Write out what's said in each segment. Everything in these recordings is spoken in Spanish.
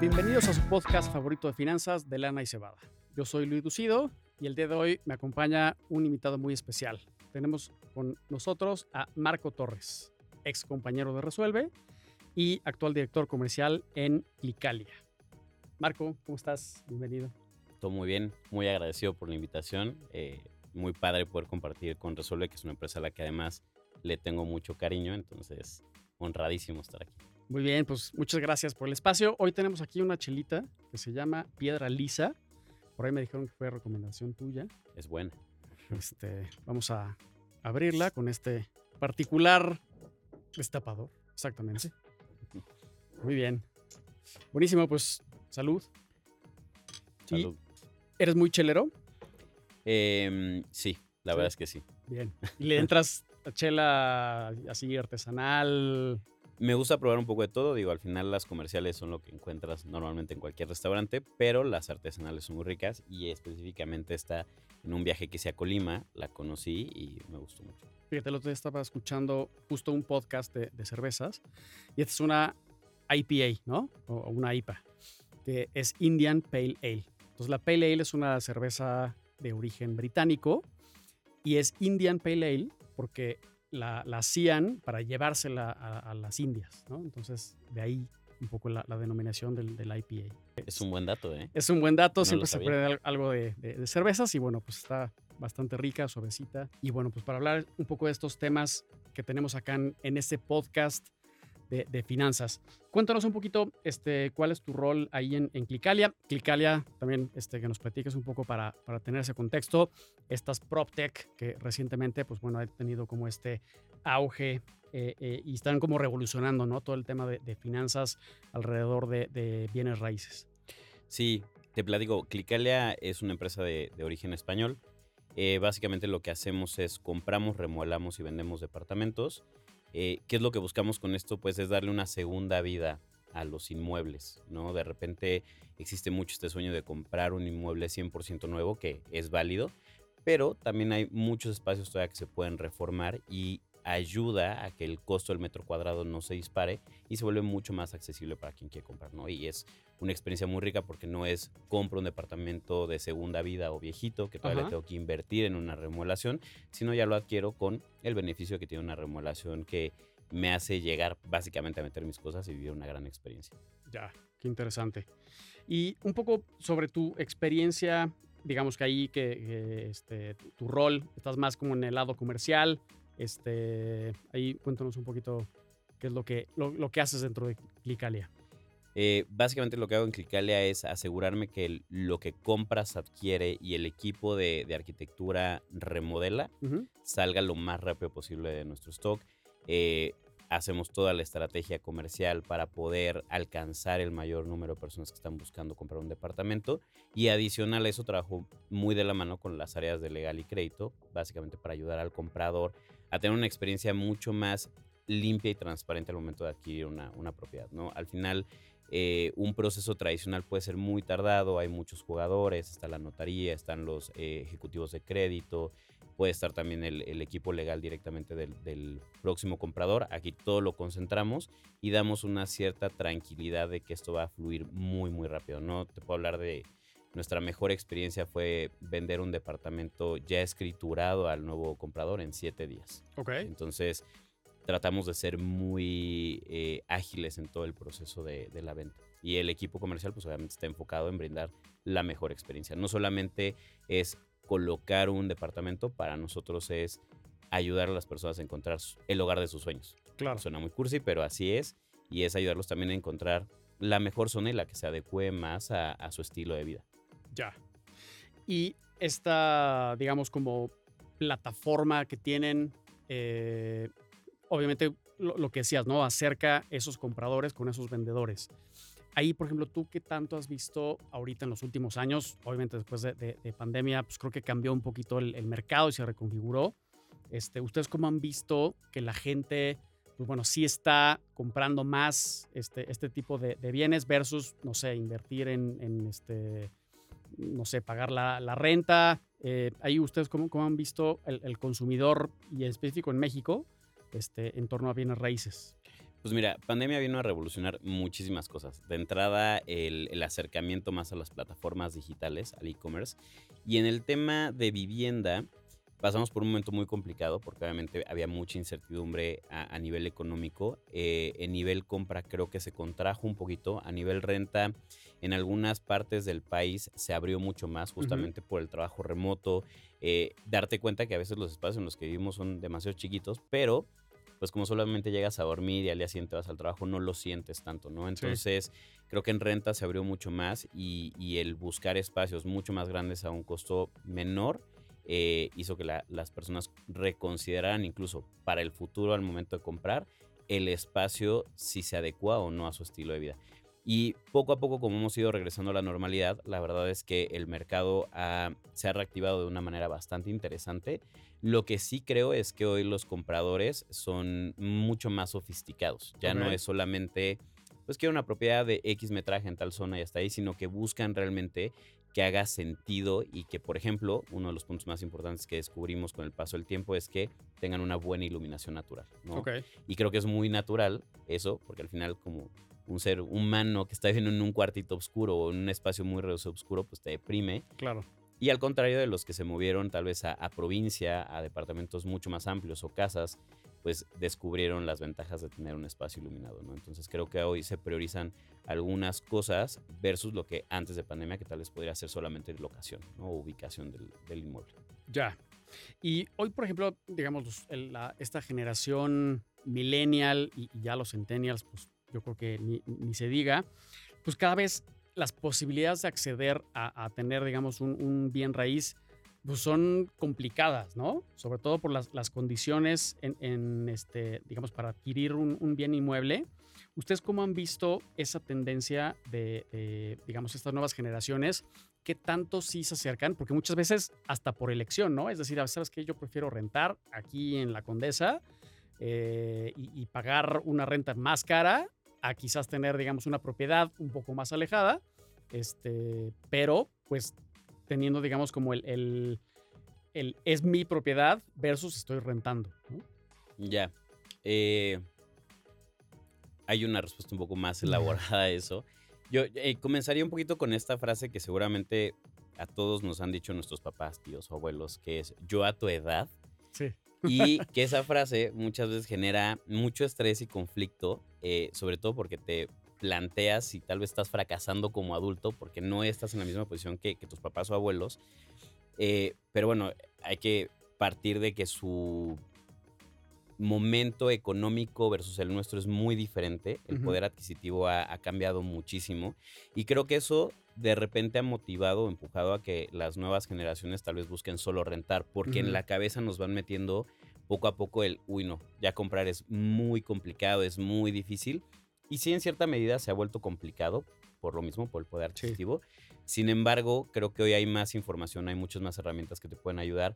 Bienvenidos a su podcast favorito de finanzas de Lana y Cebada. Yo soy Luis Ducido y el día de hoy me acompaña un invitado muy especial. Tenemos con nosotros a Marco Torres, ex compañero de Resuelve y actual director comercial en Clicalia. Marco, ¿cómo estás? Bienvenido. Todo muy bien, muy agradecido por la invitación. Eh, muy padre poder compartir con Resuelve, que es una empresa a la que además le tengo mucho cariño, entonces honradísimo estar aquí. Muy bien, pues muchas gracias por el espacio. Hoy tenemos aquí una chelita que se llama Piedra Lisa. Por ahí me dijeron que fue recomendación tuya. Es buena. Este, vamos a abrirla con este particular destapador. Exactamente. Muy bien. Buenísimo, pues salud. Salud. ¿Eres muy chelero? Em, sí, la Sí. verdad es que sí. Bien. ¿Y le entras a chela así artesanal? Me gusta probar un poco de todo. Digo, al final las comerciales son lo que encuentras normalmente en cualquier restaurante, pero las artesanales son muy ricas y específicamente está en un viaje que hice a Colima, la conocí y me gustó mucho. Fíjate, el otro día estaba escuchando justo un podcast de, de cervezas y esta es una IPA, ¿no? O, o una IPA, que es Indian Pale Ale. Entonces la Pale Ale es una cerveza de origen británico y es Indian Pale Ale porque la, la hacían para llevársela a, a las Indias, ¿no? Entonces de ahí un poco la, la denominación del, del IPA. Es un buen dato, ¿eh? Es un buen dato, No siempre se aprende al- algo de, de- de cervezas y bueno, pues está bastante rica, suavecita. Y bueno, pues para hablar un poco de estos temas que tenemos acá en, en este podcast de, finanzas. Cuéntanos un poquito este, cuál es tu rol ahí en, en Clicalia. Clicalia, también este, que nos platiques un poco para, para tener ese contexto. Estas PropTech que recientemente, pues bueno, han tenido como este auge eh, eh, y están como revolucionando, ¿no? Todo el tema de, finanzas alrededor de, bienes raíces. Sí, te platico, Clicalia es una empresa de, de origen español. Eh, básicamente lo que hacemos es compramos, remodelamos y vendemos departamentos. Eh, ¿Qué es lo que buscamos con esto? Pues es darle una segunda vida a los inmuebles, ¿no? De repente existe mucho este sueño de comprar un inmueble 100% nuevo, que es válido, pero también hay muchos espacios todavía que se pueden reformar y ayuda a que el costo del metro cuadrado no se dispare y se vuelve mucho más accesible para quien quiere comprar, ¿no? Y es una experiencia muy rica porque no es compro un departamento de segunda vida o viejito que todavía le tengo que invertir en una remodelación, sino ya lo adquiero con el beneficio que tiene una remodelación que me hace llegar básicamente a meter mis cosas y vivir una gran experiencia. Ya, qué interesante. Y un poco sobre tu experiencia, digamos que ahí que, que, este, tu rol, estás más como en el lado comercial. Este, ahí cuéntanos un poquito qué es lo que, lo, lo que haces dentro de Clicalia. Eh, básicamente lo que hago en Clicalia es asegurarme que el- lo que compras adquiere y el equipo de, de arquitectura remodela salga lo más rápido posible de nuestro stock. Eh, hacemos toda la estrategia comercial para poder alcanzar el mayor número de personas que están buscando comprar un departamento. Y adicional a eso, trabajo muy de la mano con las áreas de legal y crédito, básicamente para ayudar al comprador a tener una experiencia mucho más limpia y transparente al momento de adquirir una, una propiedad. ¿no? Al final, eh, un proceso tradicional puede ser muy tardado, hay muchos jugadores, está la notaría, están los eh, ejecutivos de crédito, puede estar también el, el equipo legal directamente del, del próximo comprador. Aquí todo lo concentramos y damos una cierta tranquilidad de que esto va a fluir muy, muy rápido. No te puedo hablar de nuestra mejor experiencia fue vender un departamento ya escriturado al nuevo comprador en siete días. Ok. Entonces, tratamos de ser muy eh, ágiles en todo el proceso de, de la venta. Y el equipo comercial, pues obviamente está enfocado en brindar la mejor experiencia. No solamente es colocar un departamento, para nosotros es ayudar a las personas a encontrar el hogar de sus sueños. Claro. Suena muy cursi, pero así es. Y es ayudarlos también a encontrar la mejor zona y la que se adecue más a, a su estilo de vida. Ya. Y esta, digamos, como plataforma que tienen, eh, obviamente lo, lo que decías, ¿no? Acerca esos compradores con esos vendedores. Ahí, por ejemplo, tú qué tanto has visto ahorita en los últimos años, obviamente después de, de- de pandemia, pues creo que cambió un poquito el, el mercado y se reconfiguró. Este, ¿Ustedes cómo han visto que la gente, pues bueno, sí está comprando más este, este tipo de, de bienes versus, no sé, invertir en, en este, no sé, pagar la, la renta? Eh, ahí ustedes cómo, cómo han visto el, el consumidor y en específico en México este, en torno a bienes raíces. Pues mira, pandemia vino a revolucionar muchísimas cosas. De entrada, el, el acercamiento más a las plataformas digitales, al e-commerce. Y en el tema de vivienda, pasamos por un momento muy complicado porque obviamente había mucha incertidumbre a, nivel económico. Eh, en nivel compra creo que se contrajo un poquito. A nivel renta, en algunas partes del país se abrió mucho más justamente por el trabajo remoto. Eh, darte cuenta que a veces los espacios en los que vivimos son demasiado chiquitos, pero pues como solamente llegas a dormir y al día siguiente vas al trabajo, no lo sientes tanto, ¿no? Entonces, creo que en renta se abrió mucho más y, y el buscar espacios mucho más grandes a un costo menor eh, hizo que las personas reconsideraran incluso para el futuro al momento de comprar el espacio si se adecua o no a su estilo de vida. Y poco a poco, como hemos ido regresando a la normalidad, la verdad es que el mercado se ha reactivado de una manera bastante interesante. Lo que sí creo es que hoy los compradores son mucho más sofisticados. Ya no es solamente, pues quiero una propiedad de X metraje en tal zona y hasta ahí, sino que buscan realmente que haga sentido y que, por ejemplo, uno de los puntos más importantes que descubrimos con el paso del tiempo es que tengan una buena iluminación natural. ¿no? Y creo que es muy natural eso, porque al final como un ser humano que está viviendo en un cuartito oscuro o en un espacio muy reducido oscuro, pues te deprime. Claro. Y al contrario de los que se movieron tal vez a, a provincia, a departamentos mucho más amplios o casas, pues descubrieron las ventajas de tener un espacio iluminado, ¿no? Entonces creo que hoy se priorizan algunas cosas versus lo que antes de pandemia, que tal vez podría ser solamente locación o ubicación del, inmueble. Ya. Y hoy, por ejemplo, digamos, esta generación millennial y, ya los centennials, pues yo creo que ni, se diga, pues cada vez las posibilidades de acceder a, tener, digamos, un, bien raíz, pues son complicadas, ¿no? Sobre todo por las, condiciones en, este, digamos, para adquirir un, un bien inmueble ¿Ustedes cómo han visto esa tendencia de, digamos, estas nuevas generaciones? ¿Qué tanto sí se acercan? Porque muchas veces hasta por elección, ¿no? Es decir, ¿sabes qué? Yo prefiero rentar aquí en la Condesa eh, y, pagar una renta más cara a quizás tener, digamos, una propiedad un poco más alejada, este, pero pues teniendo, digamos, como el, el, es mi propiedad versus estoy rentando. ¿no? Ya. Eh, hay una respuesta un poco más elaborada a eso. Yo eh, comenzaría un poquito con esta frase que seguramente a todos nos han dicho nuestros papás, tíos o abuelos, que es yo a tu edad. Sí. Y que esa frase muchas veces genera mucho estrés y conflicto, eh, sobre todo porque te planteas si tal vez estás fracasando como adulto porque no estás en la misma posición que, tus papás o abuelos. Eh, pero bueno, hay que partir de que su momento económico versus el nuestro es muy diferente. El poder adquisitivo ha, cambiado muchísimo. Y creo que eso de repente ha motivado, empujado a que las nuevas generaciones tal vez busquen solo rentar, porque en la cabeza nos van metiendo poco a poco el, uy, no, ya comprar es muy complicado, es muy difícil. Y sí, en cierta medida se ha vuelto complicado por lo mismo, por el poder adquisitivo. Sin embargo, creo que hoy hay más información, hay muchas más herramientas que te pueden ayudar.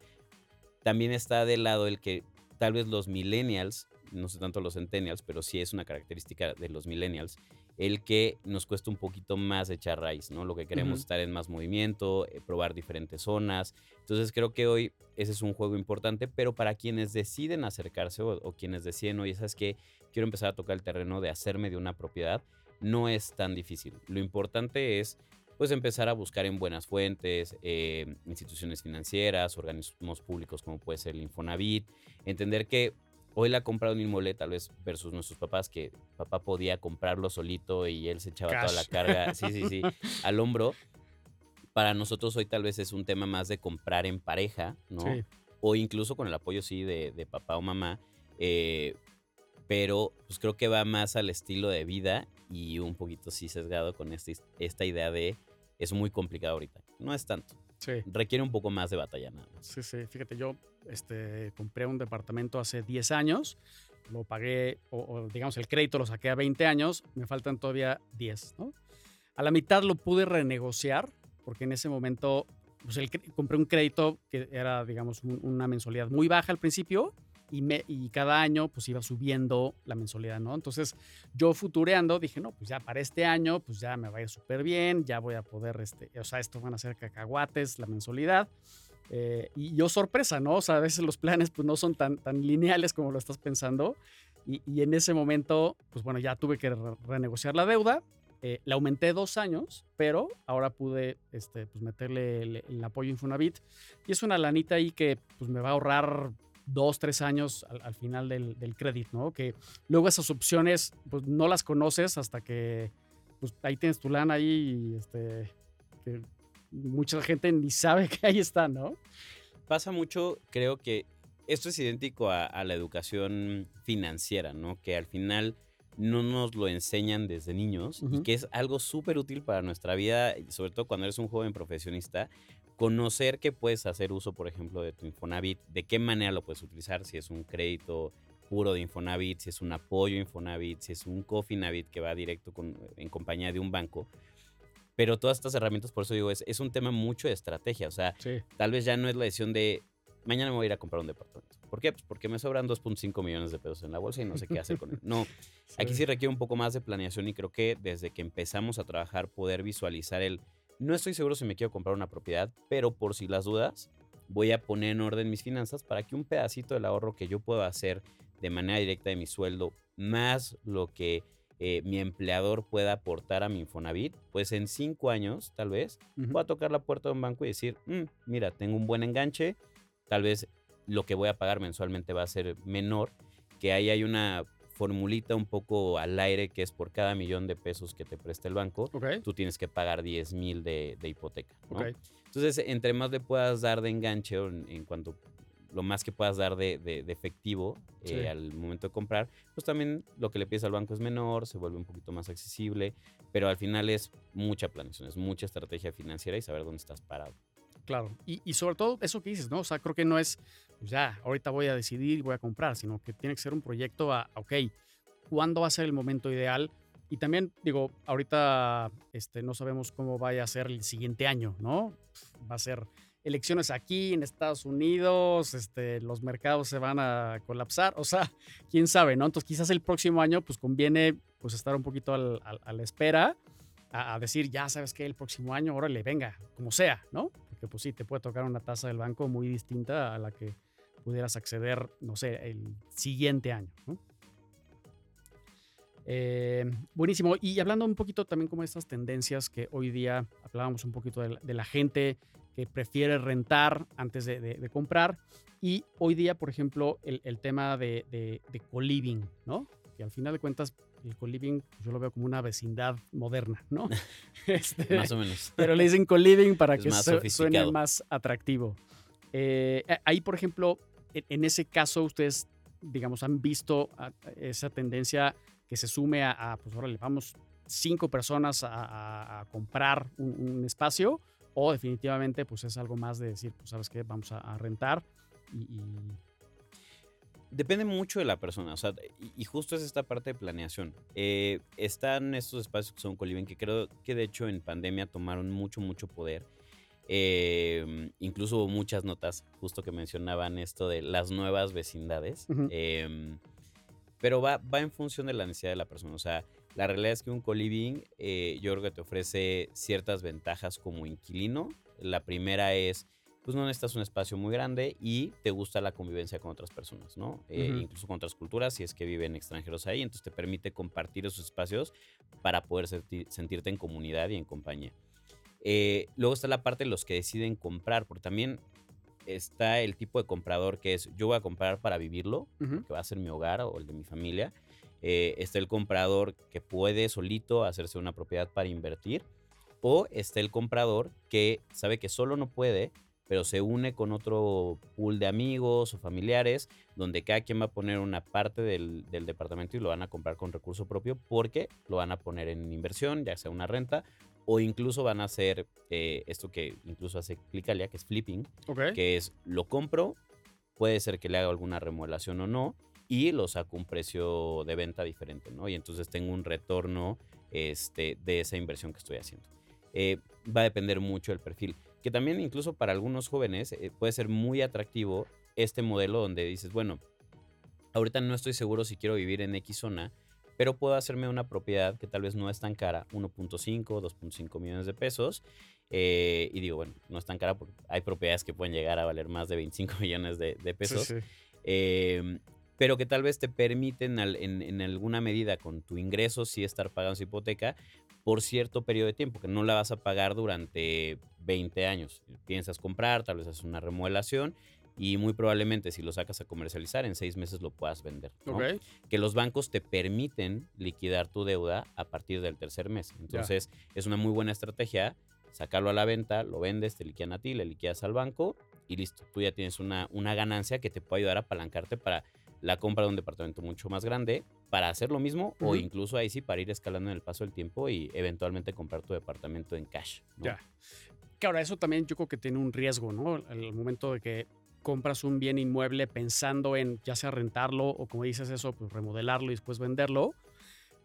También está de lado el que tal vez los millennials, no sé tanto los centennials, pero sí es una característica de los millennials, el que nos cuesta un poquito más echar raíz, ¿no? Lo que queremos estar en más movimiento, eh, probar diferentes zonas. Entonces creo que hoy ese es un juego importante, pero para quienes deciden acercarse o, quienes deciden, oye, ¿sabes qué? Quiero empezar a tocar el terreno de hacerme de una propiedad, no es tan difícil. Lo importante es pues empezar a buscar en buenas fuentes, eh, instituciones financieras, organismos públicos como puede ser el Infonavit, entender que hoy la compra de un inmueble tal vez versus nuestros papás, que papá podía comprarlo solito y él se echaba toda la carga, sí, sí, sí, al hombro. Para nosotros hoy tal vez es un tema más de comprar en pareja, ¿no? O incluso con el apoyo, sí, de, papá o mamá. Eh, pero pues creo que va más al estilo de vida y un poquito sí sesgado con este, esta idea de es muy complicado ahorita. No es tanto. Sí. Requiere un poco más de batalla nada más. Sí, sí. Fíjate, yo este, compré un departamento hace 10 años, lo pagué, o, digamos el crédito lo saqué a 20 años, me faltan todavía 10, ¿no? A la mitad lo pude renegociar, porque en ese momento pues el, compré un crédito que era, digamos, una mensualidad muy baja al principio, y, cada año pues iba subiendo la mensualidad, ¿no? Entonces yo futureando dije, no, pues ya para este año pues ya me va a ir súper bien, ya voy a poder, este, o sea, esto van a ser cacahuates la mensualidad. Eh, y yo sorpresa, ¿no? O sea, a veces los planes pues no son tan, tan lineales como lo estás pensando. Y, en ese momento, pues bueno, ya tuve que renegociar la deuda. Eh, la aumenté dos años, pero ahora pude este, pues meterle el, apoyo Infonavit. Y es una lanita ahí que pues, me va a ahorrar dos, tres años al, final del, del crédito, ¿no? Que luego esas opciones, pues no las conoces hasta que pues, ahí tienes tu lana ahí y este, que mucha gente ni sabe que ahí está, ¿no? Pasa mucho, creo que esto es idéntico a, la educación financiera, ¿no? Que al final no nos lo enseñan desde niños y que es algo súper útil para nuestra vida, sobre todo cuando eres un joven profesionista, conocer que puedes hacer uso, por ejemplo, de tu Infonavit, de qué manera lo puedes utilizar, si es un crédito puro de Infonavit, si es un apoyo Infonavit, si es un Cofinavit que va directo con, en compañía de un banco. Pero todas estas herramientas, por eso digo, es, es un tema mucho de estrategia. O sea, tal vez ya no es la decisión de mañana me voy a ir a comprar un departamento. ¿Por qué? Pues porque me sobran 2.5 millones de pesos en la bolsa y no sé qué hacer con él. No, aquí sí requiere un poco más de planeación y creo que desde que empezamos a trabajar poder visualizar el, no estoy seguro si me quiero comprar una propiedad, pero por si las dudas, voy a poner en orden mis finanzas para que un pedacito del ahorro que yo puedo hacer de manera directa de mi sueldo, más lo que eh, mi empleador pueda aportar a mi Infonavit, pues en cinco años, tal vez, voy a tocar la puerta de un banco y decir, mm, mira, tengo un buen enganche, tal vez lo que voy a pagar mensualmente va a ser menor, que ahí hay una formulita un poco al aire que es por cada millón de pesos que te presta el banco, tú tienes que pagar 10 mil de, hipoteca. Entonces, entre más le puedas dar de enganche en, cuanto lo más que puedas dar de, efectivo eh, al momento de comprar, pues también lo que le pides al banco es menor, se vuelve un poquito más accesible, pero al final es mucha planeación, es mucha estrategia financiera y saber dónde estás parado. Claro, y, sobre todo eso que dices, ¿no? O sea, creo que no es, pues ya, ahorita voy a decidir y voy a comprar, sino que tiene que ser un proyecto a, ok, ¿cuándo va a ser el momento ideal? Y también, digo, ahorita este, no sabemos cómo vaya a ser el siguiente año, ¿no? Va a ser elecciones aquí en Estados Unidos, este, los mercados se van a colapsar, o sea, quién sabe, ¿no? Entonces quizás el próximo año pues conviene pues estar un poquito a la espera, a, decir, ya sabes que el próximo año, órale, venga, como sea, ¿no? que pues sí, te puede tocar una tasa del banco muy distinta a la que pudieras acceder, no sé, el siguiente año. Eh, buenísimo. Y hablando un poquito también como estas tendencias que hoy día hablábamos un poquito de la, gente que prefiere rentar antes de, comprar. Y hoy día, por ejemplo, el, tema de, de, de co-living, ¿no? Que al final de cuentas el co-living pues, yo lo veo como una vecindad moderna, ¿no? Este, más o menos. Pero le dicen co-living para que suene más atractivo. Eh, ahí, por ejemplo, en, ese caso, ustedes, digamos, han visto esa tendencia que se sume a, pues ahora le vamos cinco personas a, comprar un, espacio o definitivamente pues es algo más de decir, pues sabes qué, vamos a, rentar y Depende mucho de la persona, o sea, y, justo es esta parte de planeación. Eh, están estos espacios que son Coliven, que creo que de hecho en pandemia tomaron mucho, mucho poder. Em, incluso hubo muchas notas, justo que mencionaban esto de las nuevas vecindades. Em, pero va, va en función de la necesidad de la persona. O sea, la realidad es que un co-living, eh, yo creo que te ofrece ciertas ventajas como inquilino. La primera es pues no necesitas un espacio muy grande y te gusta la convivencia con otras personas, ¿no? Eh, incluso con otras culturas, si es que viven extranjeros ahí, entonces te permite compartir esos espacios para poder sentirte en comunidad y en compañía. Eh, luego está la parte de los que deciden comprar, porque también está el tipo de comprador que es yo voy a comprar para vivirlo, que va a ser mi hogar o el de mi familia. Eh, está el comprador que puede solito hacerse una propiedad para invertir. O está el comprador que sabe que solo no puede, pero se une con otro pool de amigos o familiares, donde cada quien va a poner una parte del, departamento y lo van a comprar con recurso propio porque lo van a poner en inversión, ya sea una renta, o incluso van a hacer eh, esto que incluso hace Clicalia, que es flipping, que es lo compro, puede ser que le haga alguna remodelación o no, y lo saco un precio de venta diferente, ¿no? Y entonces tengo un retorno este, de esa inversión que estoy haciendo. Eh, va a depender mucho del perfil que también incluso para algunos jóvenes eh, puede ser muy atractivo este modelo donde dices, bueno, ahorita no estoy seguro si quiero vivir en X zona, pero puedo hacerme una propiedad que tal vez no es tan cara, 1.5, 2.5 millones de pesos. Eh, y digo, bueno, no es tan cara porque hay propiedades que pueden llegar a valer más de 25 millones de, pesos. Em, pero que tal vez te permiten en, en, alguna medida con tu ingreso sí estar pagando esa hipoteca por cierto periodo de tiempo, que no la vas a pagar durante 20 años. Piensas comprar, tal vez haces una remodelación y muy probablemente si lo sacas a comercializar en seis meses lo puedas vender. Que los bancos te permiten liquidar tu deuda a partir del tercer mes. Entonces es una muy buena estrategia sacarlo a la venta, lo vendes, te liquidan a ti, le liquidas al banco y listo. Tú ya tienes una, una ganancia que te puede ayudar a apalancarte para la compra de un departamento mucho más grande para hacer lo mismo o incluso ahí sí para ir escalando en el paso del tiempo y eventualmente comprar tu departamento en cash. Ya. Que ahora eso también yo creo que tiene un riesgo, ¿no? Al momento de que compras un bien inmueble pensando en ya sea rentarlo o como dices eso, pues remodelarlo y después venderlo,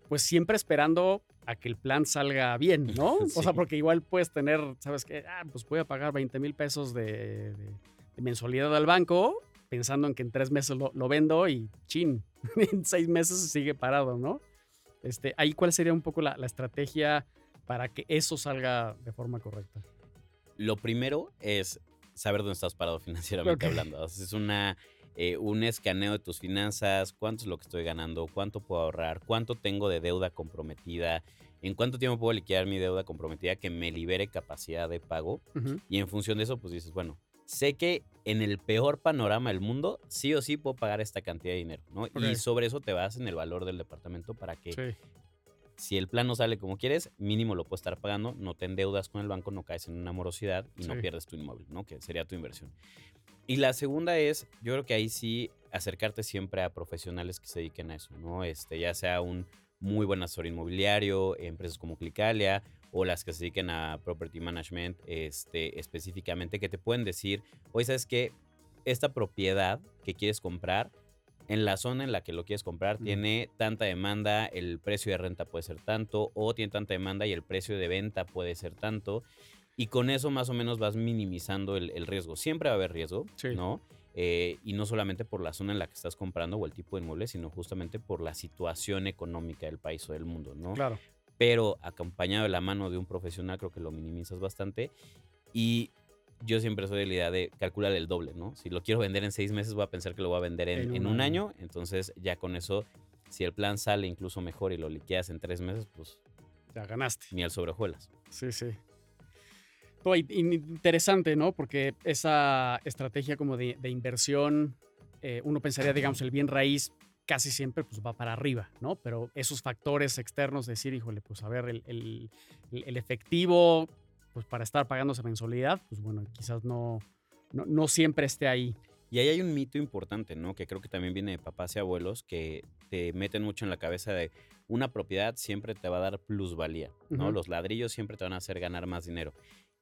pues siempre esperando a que el plan salga bien, ¿no? O sea, porque igual puedes tener, ¿sabes qué? Ah, pues voy a pagar 20 mil pesos de, mensualidad al banco pensando en que en tres meses lo, vendo y chin, en seis meses sigue parado, ¿no? Este, ahí cuál sería un poco la, estrategia para que eso salga de forma correcta. Lo primero es saber dónde estás parado financieramente hablando. Es una, eh, un escaneo de tus finanzas, cuánto es lo que estoy ganando, cuánto puedo ahorrar, cuánto tengo de deuda comprometida, en cuánto tiempo puedo liquidar mi deuda comprometida que me libere capacidad de pago. Y en función de eso, pues dices, bueno, sé que en el peor panorama del mundo, sí o sí puedo pagar esta cantidad de dinero, ¿no? Y sobre eso te vas en el valor del departamento para que si el plan no sale como quieres, mínimo lo puedes estar pagando, no te endeudas con el banco, no caes en una morosidad y no pierdes tu inmueble, ¿no? Que sería tu inversión. Y la segunda es, yo creo que ahí sí acercarte siempre a profesionales que se dediquen a eso, ¿no? Este, ya sea un muy buen asesor inmobiliario, empresas como Clicalia o las que se dediquen a property management este, específicamente, que te pueden decir, oye, ¿sabes qué? Esta propiedad que quieres comprar, en la zona en la que lo quieres comprar, tiene tanta demanda, el precio de renta puede ser tanto, o tiene tanta demanda y el precio de venta puede ser tanto. Y con eso más o menos vas minimizando el, riesgo. Siempre va a haber riesgo, ¿no? Eh, y no solamente por la zona en la que estás comprando o el tipo de inmueble, sino justamente por la situación económica del país o del mundo, ¿no? Claro pero acompañado de la mano de un profesional creo que lo minimizas bastante. Y yo siempre soy de la idea de calcular el doble, ¿no? Si lo quiero vender en seis meses, voy a pensar que lo voy a vender en, un, año. Entonces ya con eso, si el plan sale incluso mejor y lo liquidas en tres meses, pues... Ya ganaste. Ni al sobrejuelas. Sí, sí. interesante, ¿no? Porque esa estrategia como de, inversión, eh, uno pensaría, digamos, el bien raíz casi siempre pues, va para arriba, ¿no? Pero esos factores externos, decir, híjole, pues a ver, el, efectivo, pues para estar pagando esa mensualidad, pues bueno, quizás no, no, siempre esté ahí. Y ahí hay un mito importante, ¿no? Que creo que también viene de papás y abuelos que te meten mucho en la cabeza de una propiedad siempre te va a dar plusvalía, ¿no? Los ladrillos siempre te van a hacer ganar más dinero.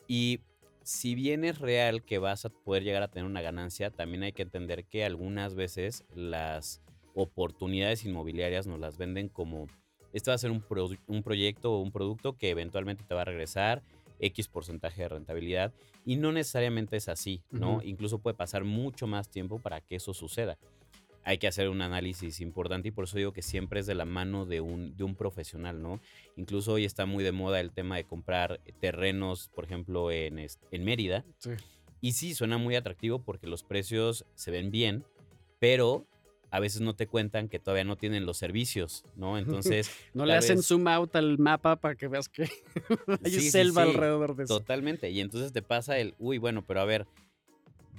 Y si bien es real que vas a poder llegar a tener una ganancia, también hay que entender que algunas veces las oportunidades inmobiliarias nos las venden como, este va a ser un, un proyecto o un producto que eventualmente te va a regresar X porcentaje de rentabilidad y no necesariamente es así, ¿no? Incluso puede pasar mucho más tiempo para que eso suceda. Hay que hacer un análisis importante y por eso digo que siempre es de la mano de un, de un profesional, ¿no? Incluso hoy está muy de moda el tema de comprar terrenos, por ejemplo, en, en Mérida. Y sí, suena muy atractivo porque los precios se ven bien, pero a veces no te cuentan que todavía no tienen los servicios, ¿no? Entonces... no le hacen zoom out al mapa para que veas que hay selva alrededor de eso. Totalmente. Y entonces te pasa el, uy, bueno, pero a ver,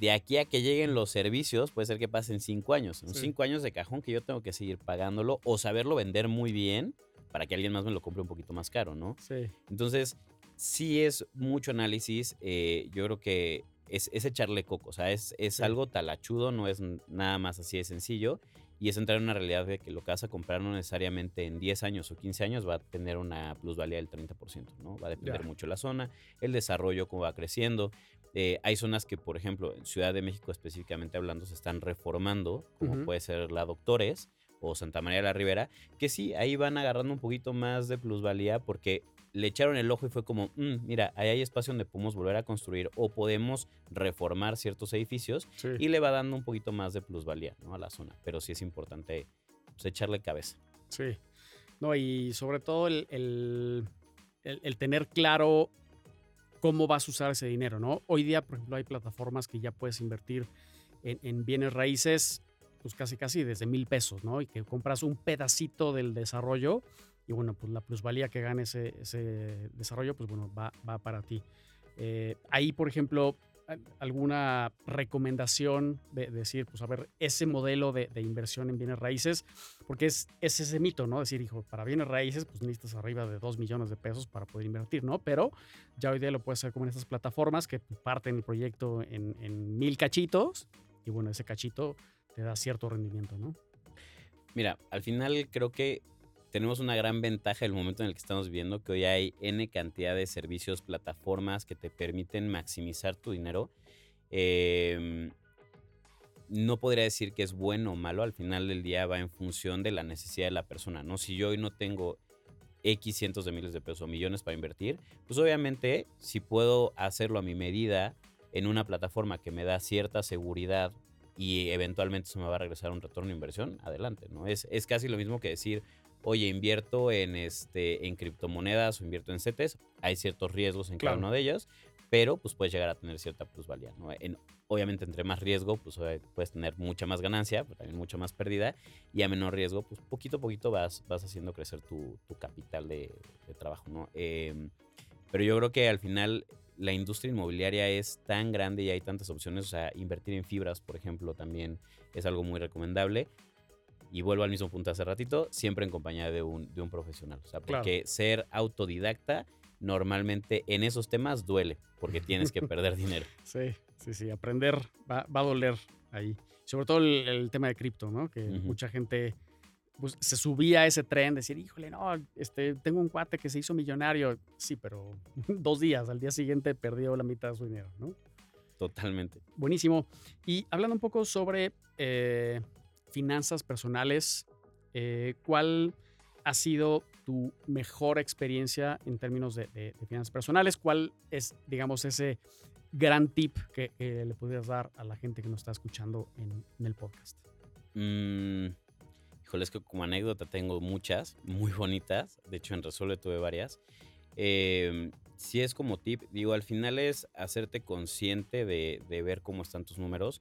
de aquí a que lleguen los servicios, puede ser que pasen cinco años. Son cinco años de cajón que yo tengo que seguir pagándolo o saberlo vender muy bien para que alguien más me lo compre un poquito más caro, ¿no? Sí. Entonces, sí es mucho análisis. Eh, yo creo que es, echarle coco, o sea, es, es algo talachudo, no es nada más así de sencillo. Y es entrar en una realidad de que lo que vas a comprar no necesariamente en 10 años o 15 años va a tener una plusvalía del 30%, ¿no? Va a depender mucho la zona, el desarrollo, cómo va creciendo. Eh, hay zonas que, por ejemplo, en Ciudad de México específicamente hablando, se están reformando, como puede ser la Doctores o Santa María de la Ribera, que sí, ahí van agarrando un poquito más de plusvalía porque le echaron el ojo y fue como, mm, mira, ahí hay espacio donde podemos volver a construir o podemos reformar ciertos edificios y le va dando un poquito más de plusvalía ¿no? a la zona. Pero sí es importante pues, echarle cabeza. Sí. No, y sobre todo el, el, tener claro cómo vas a usar ese dinero, ¿no? Hoy día, por ejemplo, hay plataformas que ya puedes invertir en, en bienes raíces pues casi casi desde mil pesos, ¿no? Y que compras un pedacito del desarrollo y bueno, pues la plusvalía que gane ese, ese desarrollo, pues bueno, va, va para ti. Eh, ahí, por ejemplo, alguna recomendación de, decir, pues a ver, ese modelo de, inversión en bienes raíces, porque es, es, ese mito, ¿no? Decir, hijo, para bienes raíces, pues necesitas arriba de 2 millones de pesos para poder invertir, ¿no? Pero ya hoy día lo puedes hacer como en estas plataformas que parten el proyecto en, en mil cachitos y bueno, ese cachito te da cierto rendimiento, ¿no? Mira, al final creo que tenemos una gran ventaja en el momento en el que estamos viviendo, que hoy hay N cantidad de servicios, plataformas que te permiten maximizar tu dinero. Em, no podría decir que es bueno o malo, al final del día va en función de la necesidad de la persona, ¿no? Si yo hoy no tengo X cientos de miles de pesos o millones para invertir, pues obviamente si puedo hacerlo a mi medida en una plataforma que me da cierta seguridad y eventualmente se me va a regresar un retorno de inversión, adelante, ¿no? Es, es casi lo mismo que decir, oye, invierto en, este, en criptomonedas o invierto en CETES, hay ciertos riesgos en cada uno de ellos, pero pues puedes llegar a tener cierta plusvalía. ¿no? obviamente, entre más riesgo, pues puedes tener mucha más ganancia, pero también mucha más pérdida, y a menor riesgo, pues poquito a poquito vas, vas haciendo crecer tu, capital de, trabajo. ¿no? Em, pero yo creo que al final la industria inmobiliaria es tan grande y hay tantas opciones, o sea, invertir en fibras, por ejemplo, también es algo muy recomendable y vuelvo al mismo punto hace ratito, siempre en compañía de un, de un profesional. O sea, porque ser autodidacta normalmente en esos temas duele, porque tienes que perder dinero. Sí, sí, sí, aprender va, a doler ahí. Sobre todo el, tema de cripto, ¿no? Que mucha gente pues, se subía a ese tren, decir, híjole, no, este, tengo un cuate que se hizo millonario. Sí, pero dos días, al día siguiente perdió la mitad de su dinero, ¿no? Totalmente. Buenísimo. Y hablando un poco sobre eh, finanzas personales, eh, ¿cuál ha sido tu mejor experiencia en términos de, finanzas personales? ¿Cuál es, digamos, ese gran tip que, le pudieras dar a la gente que nos está escuchando en, el podcast? Mm, híjole, es que como anécdota tengo muchas, muy bonitas. De hecho, en Resuelve tuve varias. Eh, si es como tip, digo, al final es hacerte consciente de, ver cómo están tus números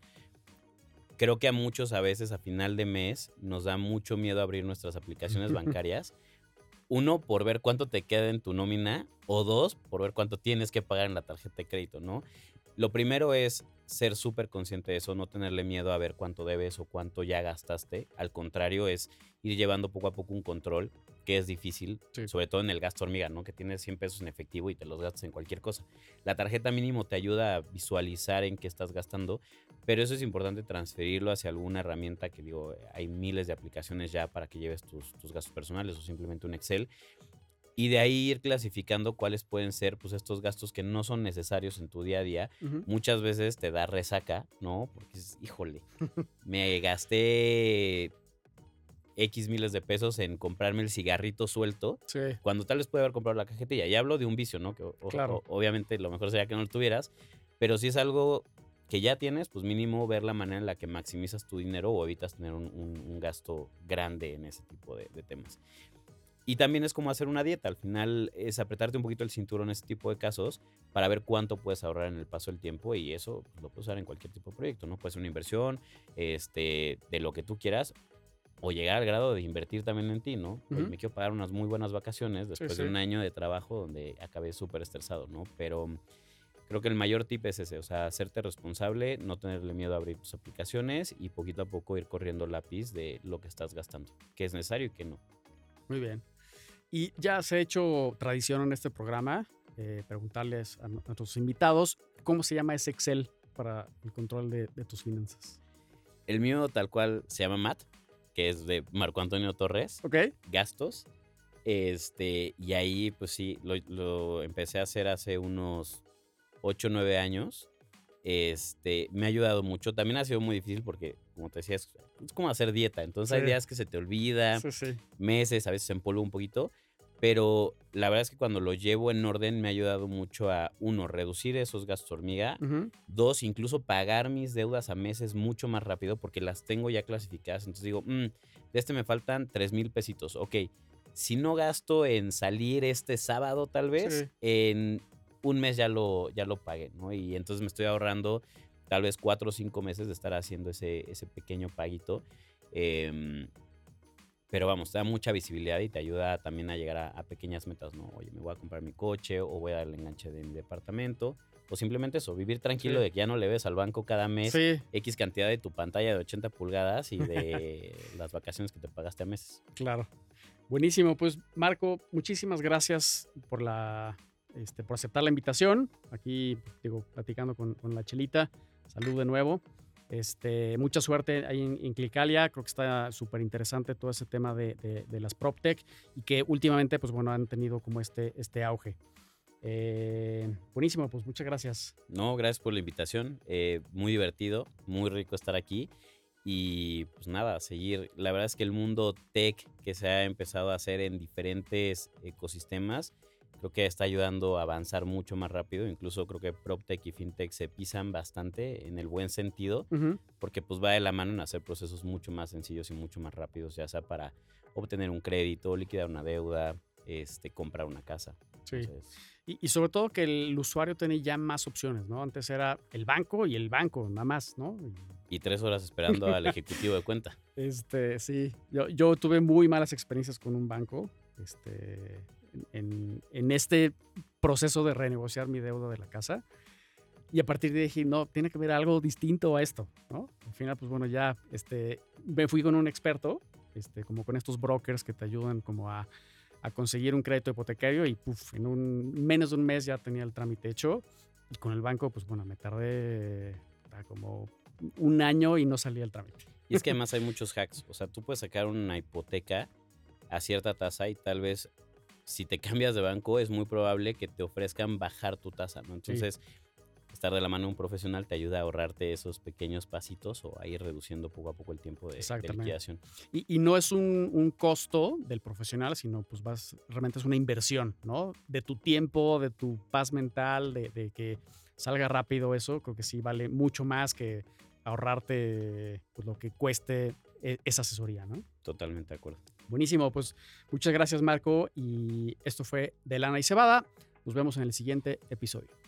creo que a muchos a veces a final de mes nos da mucho miedo abrir nuestras aplicaciones bancarias. Uno, por ver cuánto te queda en tu nómina. O dos, por ver cuánto tienes que pagar en la tarjeta de crédito, ¿no? Lo primero es ser súper consciente de eso, no tenerle miedo a ver cuánto debes o cuánto ya gastaste. Al contrario, es ir llevando poco a poco un control que es difícil, sobre todo en el gasto hormiga, ¿no? Que tienes 100 pesos en efectivo y te los gastas en cualquier cosa. La tarjeta mínimo te ayuda a visualizar en qué estás gastando, pero eso es importante transferirlo hacia alguna herramienta que digo, hay miles de aplicaciones ya para que lleves tus, gastos personales o simplemente un Excel. Y de ahí ir clasificando cuáles pueden ser pues estos gastos que no son necesarios en tu día a día. Muchas veces te da resaca, ¿no? Porque es, híjole, me gasté X miles de pesos en comprarme el cigarrito suelto, cuando tal vez puede haber comprado la cajetilla. Y hablo de un vicio, ¿no? Que claro. obviamente lo mejor sería que no lo tuvieras, pero si es algo que ya tienes, pues mínimo ver la manera en la que maximizas tu dinero o evitas tener un, gasto grande en ese tipo de, temas. Y también es como hacer una dieta. Al final es apretarte un poquito el cinturón en ese tipo de casos para ver cuánto puedes ahorrar en el paso del tiempo y eso lo puedes usar en cualquier tipo de proyecto, ¿no? Puede ser una inversión, este, de lo que tú quieras o llegar al grado de invertir también en ti, ¿no? me quiero pagar unas muy buenas vacaciones después de un año de trabajo donde acabé súper estresado, ¿no? Pero creo que el mayor tip es ese, o sea, hacerte responsable, no tenerle miedo a abrir tus aplicaciones y poquito a poco ir corriendo lápiz de lo que estás gastando, que es necesario y que no. Muy bien. Y ya se ha hecho tradición en este programa eh, preguntarles a nuestros invitados cómo se llama ese Excel para el control de, de tus finanzas. El mío tal cual se llama Matt, que es de Marco Antonio Torres. Ok. Gastos. Este, y ahí, pues sí, lo, empecé a hacer hace unos 8 o 9 años. Este, me ha ayudado mucho. También ha sido muy difícil porque, como te decía, es, como hacer dieta. Entonces hay días que se te olvida, meses, a veces se empolva un poquito. Pero la verdad es que cuando lo llevo en orden me ha ayudado mucho a, uno, reducir esos gastos hormiga. Dos, incluso pagar mis deudas a meses mucho más rápido porque las tengo ya clasificadas. Entonces digo, mm, de este me faltan tres mil pesitos. Ok, si no gasto en salir este sábado tal vez, en un mes ya lo, ya lo pagué, ¿no? Y entonces me estoy ahorrando tal vez cuatro o cinco meses de estar haciendo ese, ese pequeño paguito. Em, pero vamos, te da mucha visibilidad y te ayuda también a llegar a, pequeñas metas, ¿no? Oye, me voy a comprar mi coche o voy a dar el enganche de mi departamento. O simplemente eso, vivir tranquilo de que ya no le ves al banco cada mes X cantidad de tu pantalla de 80 pulgadas y de las vacaciones que te pagaste a meses. Claro. Buenísimo. Pues Marco, muchísimas gracias por la este, por aceptar la invitación. Aquí, digo, platicando con, con la chelita. Salud de nuevo. Este, mucha suerte ahí en, Clicalia, creo que está súper interesante todo ese tema de, de, las PropTech y que últimamente, pues bueno, han tenido como este, este auge. Eh, buenísimo, pues muchas gracias. No, gracias por la invitación, eh, muy divertido, muy rico estar aquí y pues nada, seguir. La verdad es que el mundo tech que se ha empezado a hacer en diferentes ecosistemas creo que está ayudando a avanzar mucho más rápido. Incluso creo que PropTech y FinTech se pisan bastante en el buen sentido, porque pues va de la mano en hacer procesos mucho más sencillos y mucho más rápidos, ya sea para obtener un crédito, liquidar una deuda, este, comprar una casa. Sí. y, sobre todo que el usuario tiene ya más opciones, ¿no? Antes era el banco y el banco, nada más, ¿no? Y, tres horas esperando al ejecutivo de cuenta. Este, sí. Yo, yo tuve muy malas experiencias con un banco. Este, en, este proceso de renegociar mi deuda de la casa. Y a partir de ahí dije, no, tiene que haber algo distinto a esto, ¿no? Al final, pues bueno, ya este, me fui con un experto, este, como con estos brokers que te ayudan como a, a conseguir un crédito hipotecario y puff, en un, menos de un mes ya tenía el trámite hecho. Y con el banco, pues bueno, me tardé como un año y no salía el trámite. Y es que además hay muchos hacks. O sea, tú puedes sacar una hipoteca a cierta tasa y tal vez si te cambias de banco es muy probable que te ofrezcan bajar tu tasa, ¿no? Entonces, estar de la mano de un profesional te ayuda a ahorrarte esos pequeños pasitos o a ir reduciendo poco a poco el tiempo de, liquidación. Y, no es un, costo del profesional, sino pues vas, realmente es una inversión, ¿no? De tu tiempo, de tu paz mental, de, que salga rápido eso, creo que sí vale mucho más que ahorrarte pues, lo que cueste e, esa asesoría, ¿no? Totalmente de acuerdo. Buenísimo, pues muchas gracias Marco y esto fue de Lana y Cebada. Nos vemos en el siguiente episodio.